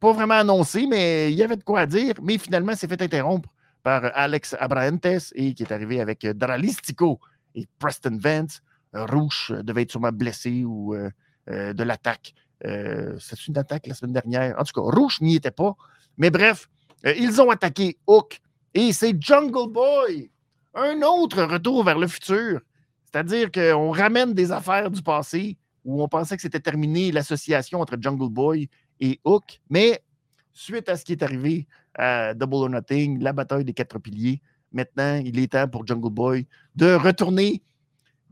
pas vraiment annoncé, mais il y avait de quoi dire, mais finalement s'est fait interrompre par Alex Abrahantes et qui est arrivé avec Dralistico et Preston Vance. Rouge devait être sûrement blessé ou euh, de l'attaque. C'est une attaque la semaine dernière. En tout cas, Rouge n'y était pas. Mais bref, ils ont attaqué Hook et c'est Jungle Boy. Un autre retour vers le futur. C'est-à-dire qu'on ramène des affaires du passé où on pensait que c'était terminé l'association entre Jungle Boy et Hook. Mais suite à ce qui est arrivé à Double or Nothing, la bataille des quatre piliers, maintenant, il est temps pour Jungle Boy de retourner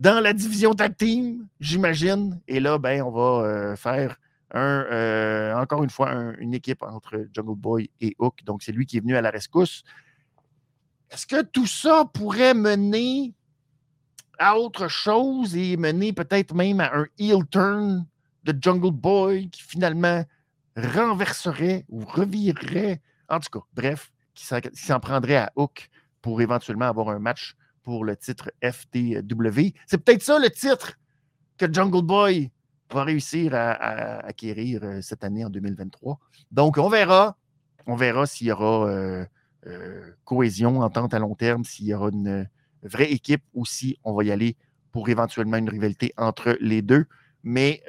dans la division tag team, j'imagine. Et là, ben, on va euh, faire un, euh, encore une fois une équipe entre Jungle Boy et Hook. Donc, c'est lui qui est venu à la rescousse. Est-ce que tout ça pourrait mener à autre chose et mener peut-être même à un heel turn de Jungle Boy qui finalement renverserait ou revirerait, en tout cas, bref, qui s'en prendrait à Hook pour éventuellement avoir un match pour le titre FTW. C'est peut-être ça le titre que Jungle Boy va réussir à, acquérir euh, cette année en 2023. Donc, on verra. On verra s'il y aura euh, euh, cohésion, entente à long terme, s'il y aura une vraie équipe ou si on va y aller pour éventuellement une rivalité entre les deux. Mais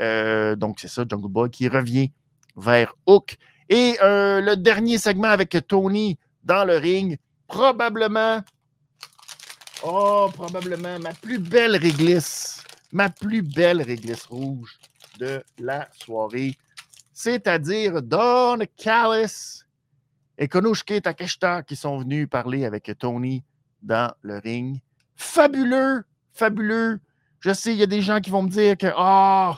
donc, c'est ça, Jungle Boy qui revient vers Hook. Et le dernier segment avec Tony dans le ring, probablement, oh, probablement ma plus belle réglisse, ma plus belle réglisse rouge de la soirée, c'est-à-dire Don Callis et Konushke Takeshita qui sont venus parler avec Tony dans le ring. Fabuleux, fabuleux. Je sais, il y a des gens qui vont me dire que oh,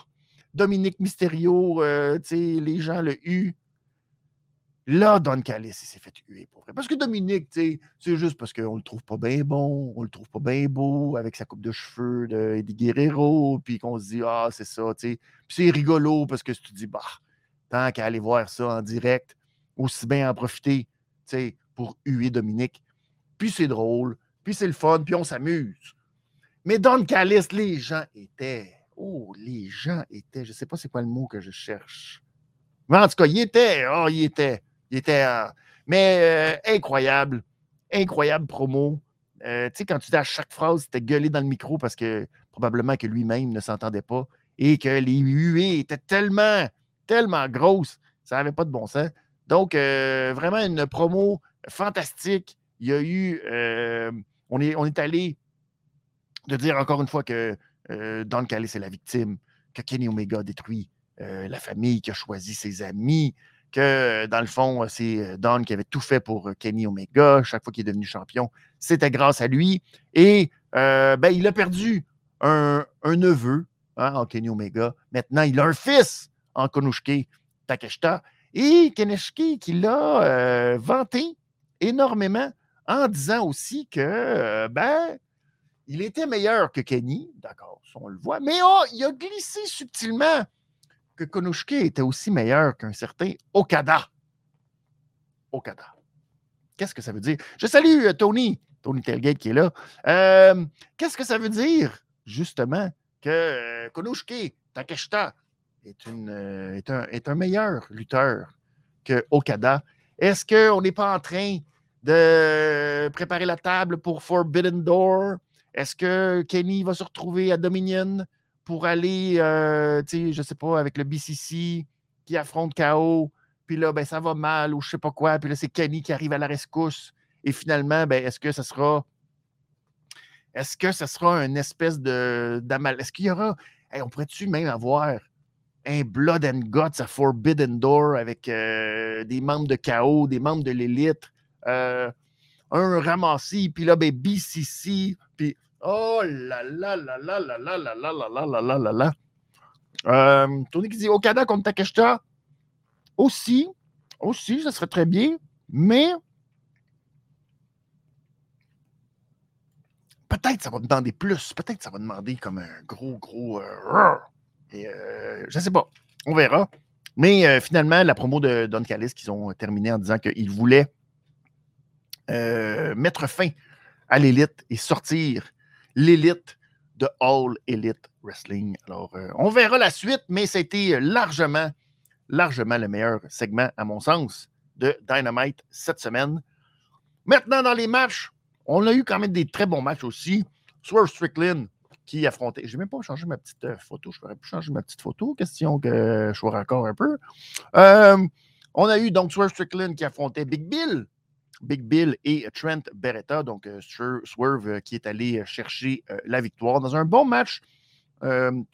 Dominique Mysterio, euh, les gens le U. Là, Don Callis, il s'est fait huer pour vrai. Parce que Dominique, c'est juste parce qu'on le trouve pas bien bon, on le trouve pas bien beau avec sa coupe de cheveux de Eddie Guerrero, puis qu'on se dit, ah, c'est ça, tu sais. Puis c'est rigolo parce que tu te dis, bah, tant qu'à aller voir ça en direct, aussi bien en profiter, tu sais, pour huer Dominique. Puis c'est drôle, puis c'est le fun, puis on s'amuse. Mais Don Callis, les gens étaient, oh, les gens étaient, je sais pas c'est quoi le mot que je cherche. Mais en tout cas, il était, oh, il était il était. mais euh, incroyable. Incroyable promo. Euh, tu sais, quand tu dis à chaque phrase, c'était gueulé dans le micro parce que probablement que lui-même ne s'entendait pas et que les huées étaient tellement, tellement grosses, ça n'avait pas de bon sens. Donc, euh, vraiment une promo fantastique. Il y a eu. on, est, on est allé de dire encore une fois que Don Callis est la victime, que Kenny Omega a détruit la famille, qui a choisi ses amis, que dans le fond, c'est euh, Don qui avait tout fait pour euh, Kenny Omega. Chaque fois qu'il est devenu champion, c'était grâce à lui. Et euh, ben, il a perdu un, neveu hein, en Kenny Omega. Maintenant, il a un fils en Konushke Takeshita. Et Keneshiki qui l'a vanté énormément en disant aussi que ben, il était meilleur que Kenny. D'accord, on le voit. Mais oh, il a glissé subtilement que Konushke était aussi meilleur qu'un certain Okada. Okada. Qu'est-ce que ça veut dire? Je salue euh, Tony, Tony Telgate qui est là. Euh, qu'est-ce que ça veut dire, justement, que euh, Konushke Takeshita est, un, est un meilleur lutteur que Okada? Est-ce qu'on n'est pas en train de préparer la table pour Forbidden Door? Est-ce que Kenny va se retrouver à Dominion? pour aller, euh, tu sais, pas, avec le BCC qui affronte KO, puis là, ben, ça va mal ou je sais pas quoi, puis là, c'est Kenny qui arrive à la rescousse. Et finalement, ben, est-ce que ça sera. Est-ce que ça sera une espèce de d'amal? Est-ce qu'il y aura. on pourrait-tu même avoir un Blood and Guts à Forbidden Door avec euh, des membres de KO, des membres de l'élite, euh, un ramassé, puis là, ben, BCC, puis Oh là là là là là là là là là là là là là là. Euh, Tony qui dit Okada contre Takeshita. Aussi, aussi, ça serait très bien, mais peut-être ça va demander plus. Peut-être ça va demander comme un gros, gros. Euh, euh, je sais pas. On verra. Mais finalement, la promo de Don Callis qu'ils ont terminé en disant qu'ils voulaient mettre fin à l'élite et sortir l'élite de All Elite Wrestling. Alors, euh, on verra la suite, mais c'était largement, largement le meilleur segment, à mon sens, de Dynamite cette semaine. Maintenant, dans les matchs, on a eu quand même des très bons matchs aussi. Swerve Strickland qui affrontait. Je n'ai même pas changé ma petite euh, photo. Je pourrais plus changer ma petite photo. Question que je sois encore un peu. Euh, on a eu donc Swerve Strickland qui affrontait Big Bill Big Bill et Trent Beretta, donc euh, Swerve euh, qui est allé euh, chercher la victoire dans un bon match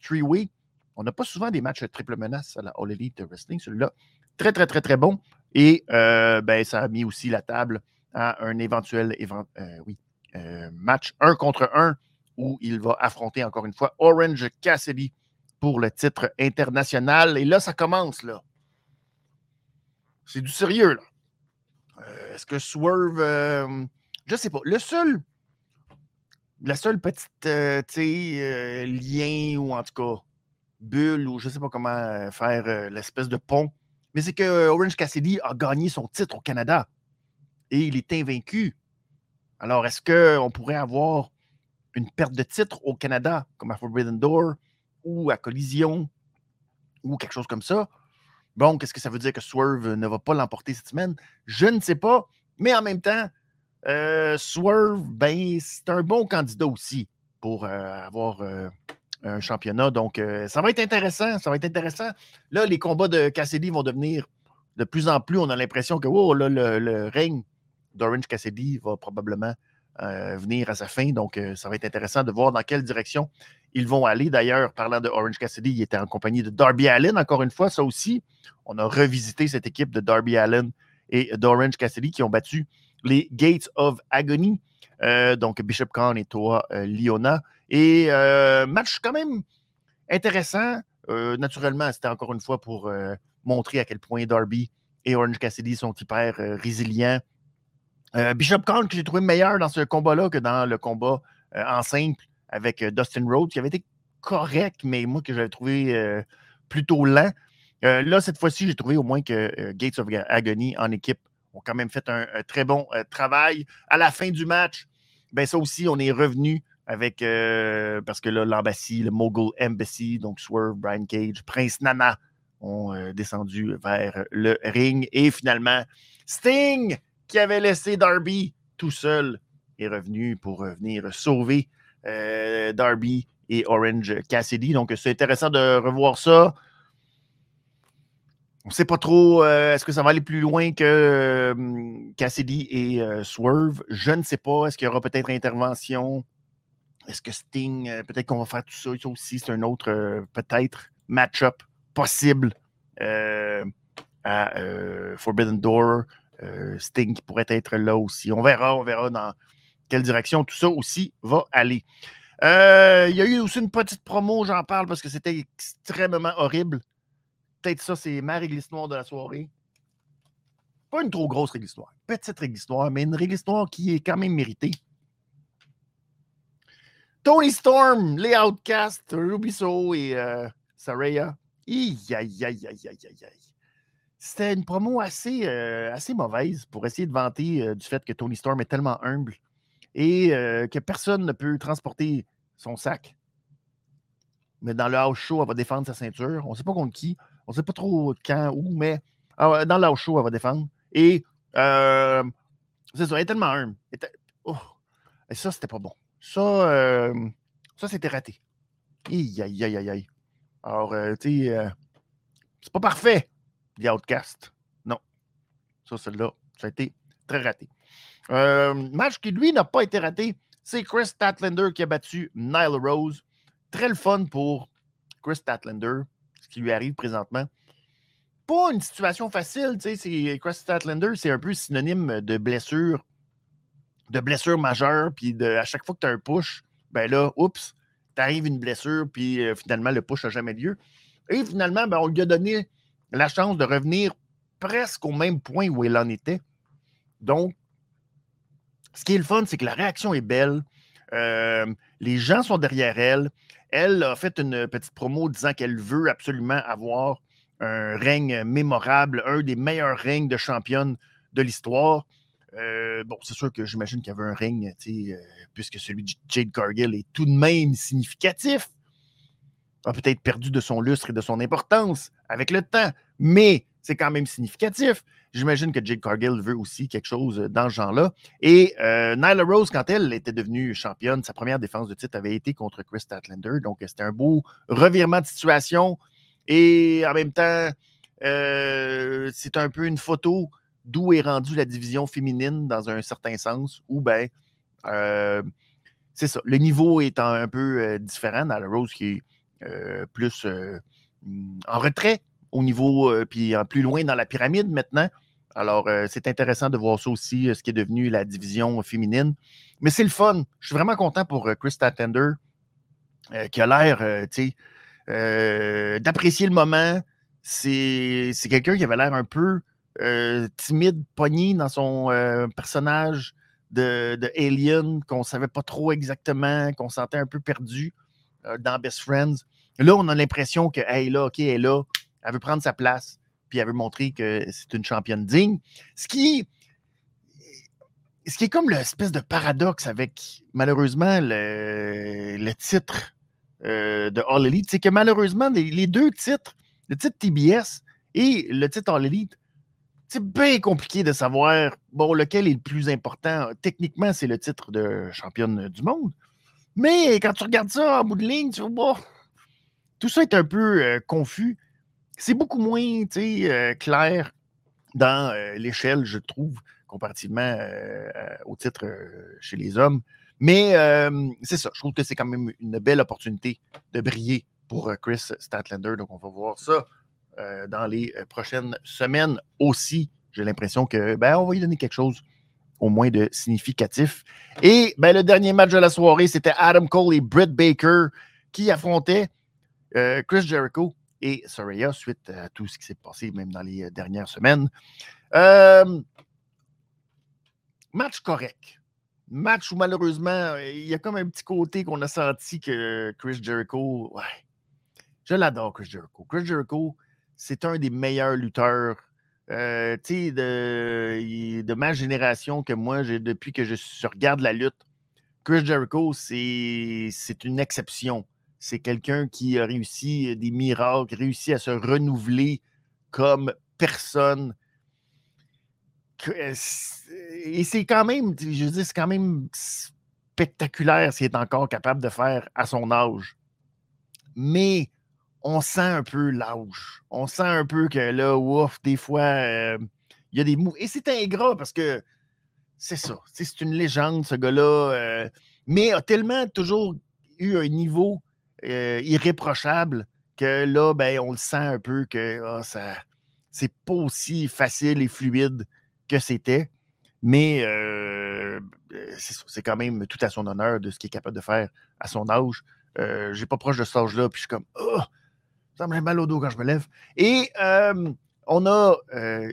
three-way. On n'a pas souvent des matchs triple menace à la All Elite Wrestling. Celui-là, très, très, très, très bon. Et ben, ça a mis aussi la table à un éventuel match 1 contre 1 où il va affronter encore une fois Orange Cassidy pour le titre international. Et là, ça commence, là. C'est du sérieux, là. Euh, est-ce que Swerve. Euh, je sais pas. Le seul. La seule petite euh, lien, ou en tout cas bulle, ou je sais pas comment faire l'espèce de pont, mais c'est que Orange Cassidy a gagné son titre au Canada et il est invaincu. Alors, est-ce qu'on pourrait avoir une perte de titre au Canada, comme à Forbidden Door, ou à Collision, ou quelque chose comme ça? Bon, qu'est-ce que ça veut dire que Swerve ne va pas l'emporter cette semaine? Je ne sais pas. Mais en même temps, euh, Swerve, ben, c'est un bon candidat aussi pour euh, avoir euh, un championnat. Donc, ça va être intéressant. Ça va être intéressant. Là, les combats de Cassidy vont devenir de plus en plus. On a l'impression que oh, là, le, règne d'Orange Cassidy va probablement venir à sa fin. Donc, ça va être intéressant de voir dans quelle direction ils vont aller. D'ailleurs, parlant de Orange Cassidy, il était en compagnie de Darby Allen, encore une fois, ça aussi. On a revisité cette équipe de Darby Allen et d'Orange Cassidy qui ont battu les Gates of Agony. Euh, donc, Bishop Khan et toi, euh, Liona. Et euh, match quand même intéressant. naturellement, c'était encore une fois pour montrer à quel point Darby et Orange Cassidy sont hyper résilients. Bishop Khan, que j'ai trouvé meilleur dans ce combat-là que dans le combat en simple avec Dustin Rhodes, qui avait été correct, mais moi que j'avais trouvé plutôt lent. là, cette fois-ci, j'ai trouvé au moins que Gates of Agony en équipe ont quand même fait un, très bon euh, travail. À la fin du match, ben ça aussi, on est revenu avec, euh, parce que là, l'embassy, le Mogul Embassy, donc Swerve, Brian Cage, Prince Nana ont euh, descendu vers le ring. Et finalement, Sting, qui avait laissé Darby tout seul, est revenu pour venir sauver Darby et Orange Cassidy. Donc, c'est intéressant de revoir ça. On ne sait pas trop, euh, est-ce que ça va aller plus loin que euh, Cassidy et euh, Swerve? Je ne sais pas. Est-ce qu'il y aura peut-être intervention? Est-ce que Sting, peut-être qu'on va faire tout ça, ça aussi, c'est un autre, peut-être, match-up possible à Forbidden Door. Sting qui pourrait être là aussi. On verra, on verra dans quelle direction tout ça aussi va aller. Il y a eu aussi une petite promo, j'en parle parce que c'était extrêmement horrible peut-être ça, c'est ma réglisse noire de la soirée. Pas une trop grosse réglisse noire. Petite réglisse noire, mais une réglisse noire qui est quand même méritée. Tony Storm, les Outcasts, Rubiso et euh, Saraya. C'était une promo assez, euh, assez mauvaise pour essayer de vanter euh, du fait que Tony Storm est tellement humble et que personne ne peut transporter son sac. Mais dans le house show, elle va défendre sa ceinture. On ne sait pas contre qui. On ne sait pas trop quand, où, mais ah dans l'house show, elle va défendre. Et euh, c'est ça, elle est tellement humble. Oh, et ça, c'était pas bon. Ça, euh, ça c'était raté. Aïe, aïe, aïe, aïe, Alors, euh, tu sais, c'est pas parfait, The Outcast. Non. Ça, celle-là, ça a été très raté. Match qui, lui, n'a pas été raté, c'est Chris Statlander qui a battu Nile Rose. Très le fun pour Chris Statlander qui lui arrive présentement. Pas une situation facile, tu sais, Chris Statlander, c'est un peu synonyme de blessure, de blessure majeure, puis à chaque fois que tu as un push, ben là, oups, t'arrives une blessure, puis euh, finalement, le push n'a jamais lieu. Et finalement, ben, on lui a donné la chance de revenir presque au même point où il en était. Donc, ce qui est le fun, c'est que la réaction est belle. Euh, les gens sont derrière elle. Elle a fait une petite promo disant qu'elle veut absolument avoir un règne mémorable, un des meilleurs règnes de championne de l'histoire. Euh, bon, c'est sûr que j'imagine qu'il y avait un règne, euh, puisque celui de Jade Cargill est tout de même significatif. A peut-être perdu de son lustre et de son importance avec le temps, mais c'est quand même significatif. J'imagine que Jade Cargill veut aussi quelque chose dans ce genre-là. Et euh, Nyla Rose, quand elle était devenue championne, sa première défense de titre avait été contre Chris Statlander. Donc, c'était un beau revirement de situation. Et en même temps, euh, c'est un peu une photo d'où est rendue la division féminine dans un certain sens, où, ben, euh, c'est ça. Le niveau est un, peu différent. Nyla Rose qui est plus en retrait au niveau, euh, puis plus loin dans la pyramide maintenant. Alors, euh, c'est intéressant de voir ça aussi, euh, ce qui est devenu la division féminine. Mais c'est le fun. Je suis vraiment content pour Chris Tatender, qui a l'air, d'apprécier le moment. C'est quelqu'un qui avait l'air un peu timide, pogné dans son personnage de, de Alien, qu'on ne savait pas trop exactement, qu'on sentait un peu perdu dans Best Friends. Là, on a l'impression que, hey, là, OK, elle est là, elle veut prendre sa place, puis elle veut montrer que c'est une championne digne. Ce qui, ce qui est comme l'espèce de paradoxe avec, malheureusement, le, titre euh, de All Elite, c'est que malheureusement, les, deux titres, le titre TBS Et le titre All Elite, c'est bien compliqué de savoir, bon, lequel est le plus important. Techniquement, c'est le titre de championne du monde. Mais quand tu regardes ça en bout de ligne, tu vois, bon, tout ça est un peu euh, confus. C'est beaucoup moins euh, clair dans euh, l'échelle, je trouve, comparativement au titre chez les hommes. Mais c'est ça, je trouve que c'est quand même une belle opportunité de briller pour Chris Statlander. Donc, on va voir ça euh, dans les euh, prochaines semaines aussi. J'ai l'impression que ben, on va lui donner quelque chose au moins de significatif. Et ben, le dernier match de la soirée, c'était Adam Cole et Britt Baker qui affrontaient euh, Chris Jericho et Soraya suite à tout ce qui s'est passé même dans les dernières semaines. match correct. Match où malheureusement, il y a comme un petit côté qu'on a senti que Chris Jericho, ouais, je l'adore, Chris Jericho. Chris Jericho, c'est un des meilleurs lutteurs euh, de, de ma génération que moi, depuis que je, regarde la lutte. Chris Jericho, c'est une exception. C'est quelqu'un qui a réussi des miracles, réussi à se renouveler comme personne. Euh, et c'est quand même, je veux c'est quand même spectaculaire s'il est encore capable de faire à son âge. Mais on sent un peu l'âge. On sent un peu que là, ouf, des fois, euh, il y a des mots. Et c'est ingrat parce que c'est ça. C'est une légende, ce gars-là. Euh, mais a tellement toujours eu un niveau euh, irréprochable que là, ben, on le sent un peu que ah, ça c'est pas aussi facile et fluide que c'était. Mais c'est quand même tout à son honneur de ce qu'il est capable de faire à son âge. Je n'ai pas proche de cet âge-là, puis je suis comme, oh, ça me fait mal au dos quand je me lève. Et on a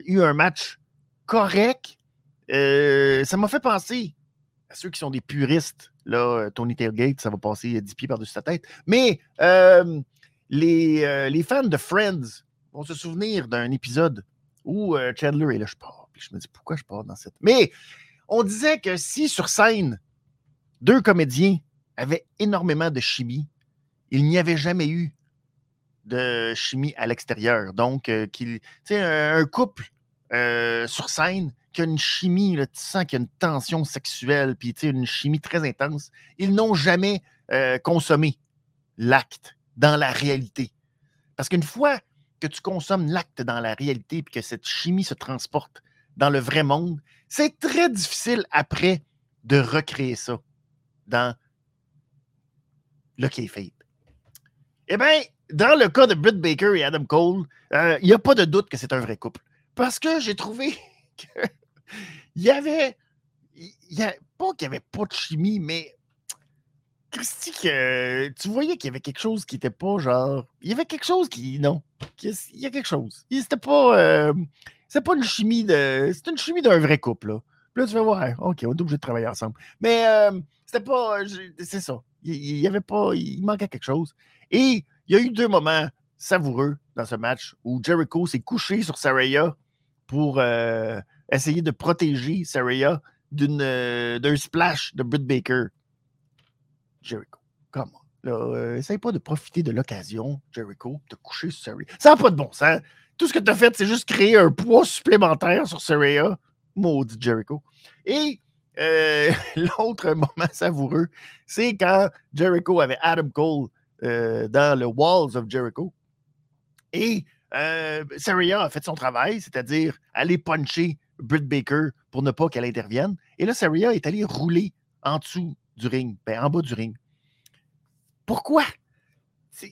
eu un match correct. ça m'a fait penser à ceux qui sont des puristes. Là, Tony Tailgate, ça va passer 10 pieds par-dessus sa tête. Mais les, les, fans de Friends vont se souvenir d'un épisode où Chandler est là. Je pars. Puis je me dis pourquoi je pars dans cette? Mais on disait que si sur scène, deux comédiens avaient énormément de chimie, il n'y avait jamais eu de chimie à l'extérieur. Donc, euh, un, un couple euh, sur scène qui a une chimie, tu sens qu'il y a une tension sexuelle, puis une chimie très intense, ils n'ont jamais euh, consommé l'acte dans la réalité. Parce qu'une fois que tu consommes l'acte dans la réalité, puis que cette chimie se transporte dans le vrai monde, c'est très difficile après de recréer ça dans le kayfabe. Eh bien, dans le cas de Britt Baker et Adam Cole, euh, il n'y a pas de doute que c'est un vrai couple. Parce que j'ai trouvé [LAUGHS] qu'il y avait. Y pas qu'il n'y avait pas de chimie, mais. Christy, que, tu voyais qu'il y avait quelque chose qui n'était pas genre. Il y avait quelque chose qui. Non. Il y a quelque chose. C'était pas. Euh, c'est pas une chimie de. C'est une chimie d'un vrai couple, là. Puis là, tu vas voir, OK, on est obligé de travailler ensemble. Mais euh, c'était pas. C'est ça. Il, y avait pas. Il manquait quelque chose. Et il y a eu deux moments savoureux dans ce match où Jericho s'est couché sur Saraya pour euh, essayer de protéger Saraya euh, d'un splash de Britt Baker. Jericho, comment? Euh, essaye pas de profiter de l'occasion, Jericho, de coucher sur Saraya. Ça n'a pas de bon sens. Tout ce que tu as fait, c'est juste créer un poids supplémentaire sur Saraya. Maudit Jericho. Et [LAUGHS] l'autre moment savoureux, c'est quand Jericho avait Adam Cole euh, dans le Walls of Jericho. Et euh, a fait son travail, c'est-à-dire aller puncher Britt Baker pour ne pas qu'elle intervienne. Et là, Saria est allée rouler en dessous du ring, ben, en bas du ring. Pourquoi? C'est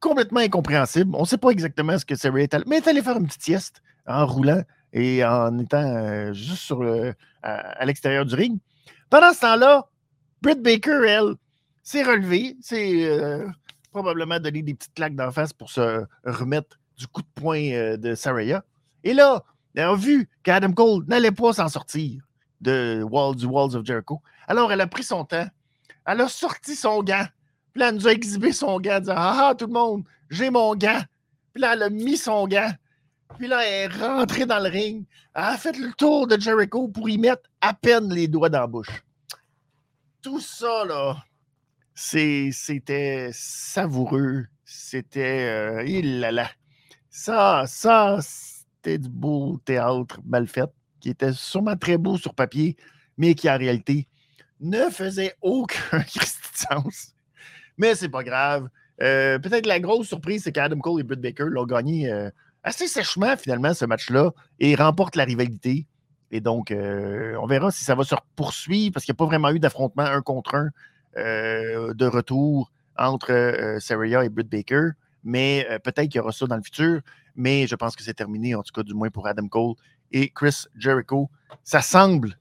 complètement incompréhensible. On ne sait pas exactement ce que Saria est allée, mais elle est allée faire une petite sieste en roulant et en étant euh, juste à l'extérieur du ring. Pendant ce temps-là, Britt Baker, elle, c'est relevé, c'est euh, probablement donné des petites claques d'en face pour se remettre du coup de poing euh, de Saraya. Et là, elle a vu qu'Adam Cole n'allait pas s'en sortir de Wall, du Walls of Jericho. Alors, elle a pris son temps. Elle a sorti son gant. Puis là, elle nous a exhibé son gant en disant Ah, ah tout le monde, j'ai mon gant. Puis là, elle a mis son gant. Puis là, elle est rentrée dans le ring. Elle a fait le tour de Jericho pour y mettre à peine les doigts dans la bouche. Tout ça, là, c'était savoureux. C'était. Euh, il là là. Ça, ça, c'était du beau théâtre mal fait, qui était sûrement très beau sur papier, mais qui en réalité ne faisait aucun [LAUGHS] sens. Mais c'est pas grave. Euh, peut-être la grosse surprise, c'est qu'Adam Cole et Britt Baker l'ont gagné euh, assez sèchement, finalement, ce match-là, et remportent la rivalité. Et donc, euh, on verra si ça va se poursuivre, parce qu'il n'y a pas vraiment eu d'affrontement un contre un de retour entre Saraya et Britt Baker. Mais peut-être qu'il y aura ça dans le futur. Mais je pense que c'est terminé, en tout cas, du moins pour Adam Cole et Chris Jericho. Ça semble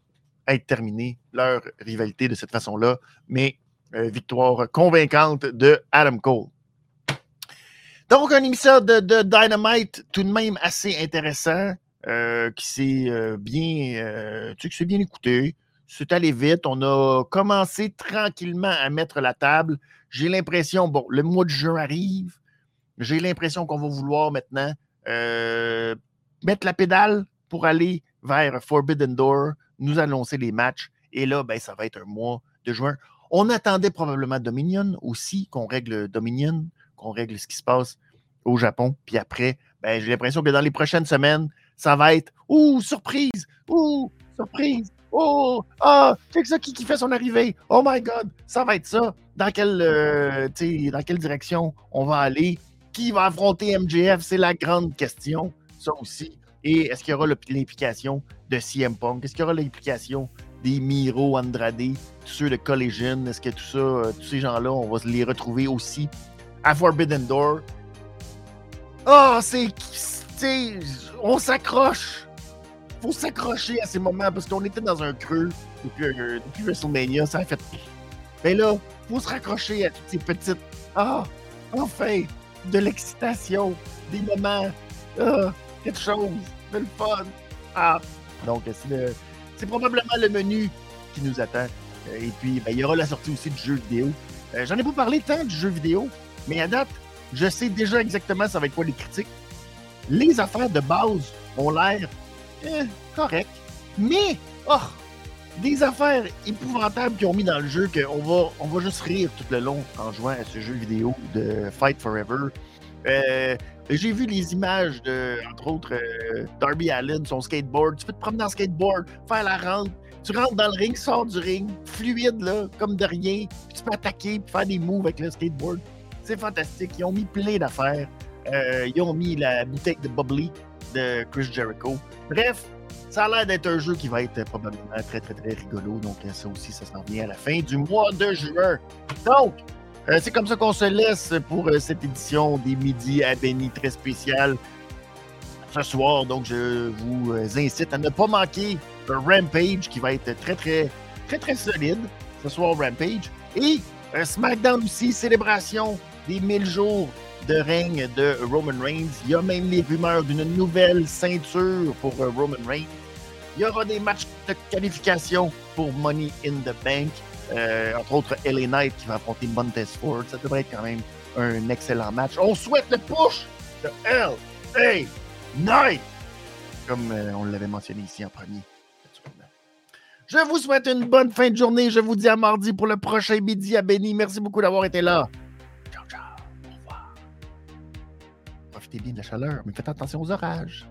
être terminé, leur rivalité de cette façon-là. Mais euh, victoire convaincante de Adam Cole. Donc, un épisode de, Dynamite tout de même assez intéressant, euh, qui s'est euh, bien, bien écouté. C'est allé vite. On a commencé tranquillement à mettre la table. J'ai l'impression, bon, le mois de juin arrive. J'ai l'impression qu'on va vouloir maintenant mettre la pédale pour aller vers Forbidden Door, nous annoncer les matchs. Et là, ben, ça va être un mois de juin. On attendait probablement Dominion aussi, qu'on règle Dominion, qu'on règle ce qui se passe au Japon. Puis après, ben, j'ai l'impression que dans les prochaines semaines, ça va être Ouh, surprise! Ouh, surprise! Oh, ah, ça qui, qui fait son arrivée. Oh my God, ça va être ça. Dans quelle, euh, dans quelle direction on va aller? Qui va affronter MJF? C'est la grande question, ça aussi. Et est-ce qu'il y aura l'implication de CM Punk? Est-ce qu'il y aura l'implication des Miro, Andrade, tous ceux de Collision? Est-ce que tout ça, euh, tous ces gens-là, on va les retrouver aussi à Forbidden Door? Ah, oh, c'est. On s'accroche! Faut s'accrocher à ces moments parce qu'on était dans un creux depuis, euh, depuis WrestleMania, ça a fait. Mais là, faut se raccrocher à toutes ces petites. Ah, enfin, de l'excitation, des moments, ah, quelque chose le fun. Ah. Donc, c'est probablement le menu qui nous attend. Euh, et puis, ben, il y aura la sortie aussi du jeu vidéo. Euh, j'en ai pas parlé tant du jeu vidéo, mais à date, je sais déjà exactement ça va être quoi les critiques. Les affaires de base ont l'air eh, correctes, mais oh, des affaires épouvantables qu'ils ont mis dans le jeu qu'on va, on va juste rire tout le long en jouant à ce jeu vidéo de Fight Forever. Euh, j'ai vu les images de, entre autres, euh, Darby Allen, son skateboard. Tu peux te promener en skateboard, faire la rente. Tu rentres dans le ring, sors du ring, fluide, comme de rien. Puis tu peux attaquer, puis faire des moves avec le skateboard. C'est fantastique. Ils ont mis plein d'affaires. Euh, ils ont mis la bouteille de Bubbly de Chris Jericho. Bref, ça a l'air d'être un jeu qui va être probablement très, très, très rigolo. Donc, ça aussi, ça s'en vient à la fin du mois de juin. Donc, euh, c'est comme ça qu'on se laisse pour euh, cette édition des Midi à Béni très spéciale ce soir. Donc, je vous euh, incite à ne pas manquer un Rampage qui va être très, très, très, très solide ce soir, Rampage. Et un SmackDown aussi, célébration des 1000 jours de règne de Roman Reigns. Il y a même les rumeurs d'une nouvelle ceinture pour Roman Reigns. Il y aura des matchs de qualification pour Money in the Bank. Euh, entre autres, LA Knight qui va affronter Montez Ford. Ça devrait être quand même un excellent match. On souhaite le push de LA Knight, comme euh, on l'avait mentionné ici en premier. Je vous souhaite une bonne fin de journée. Je vous dis à mardi pour le prochain midi à Béni. Merci beaucoup d'avoir été là. Bien de la chaleur, mais faites attention aux orages.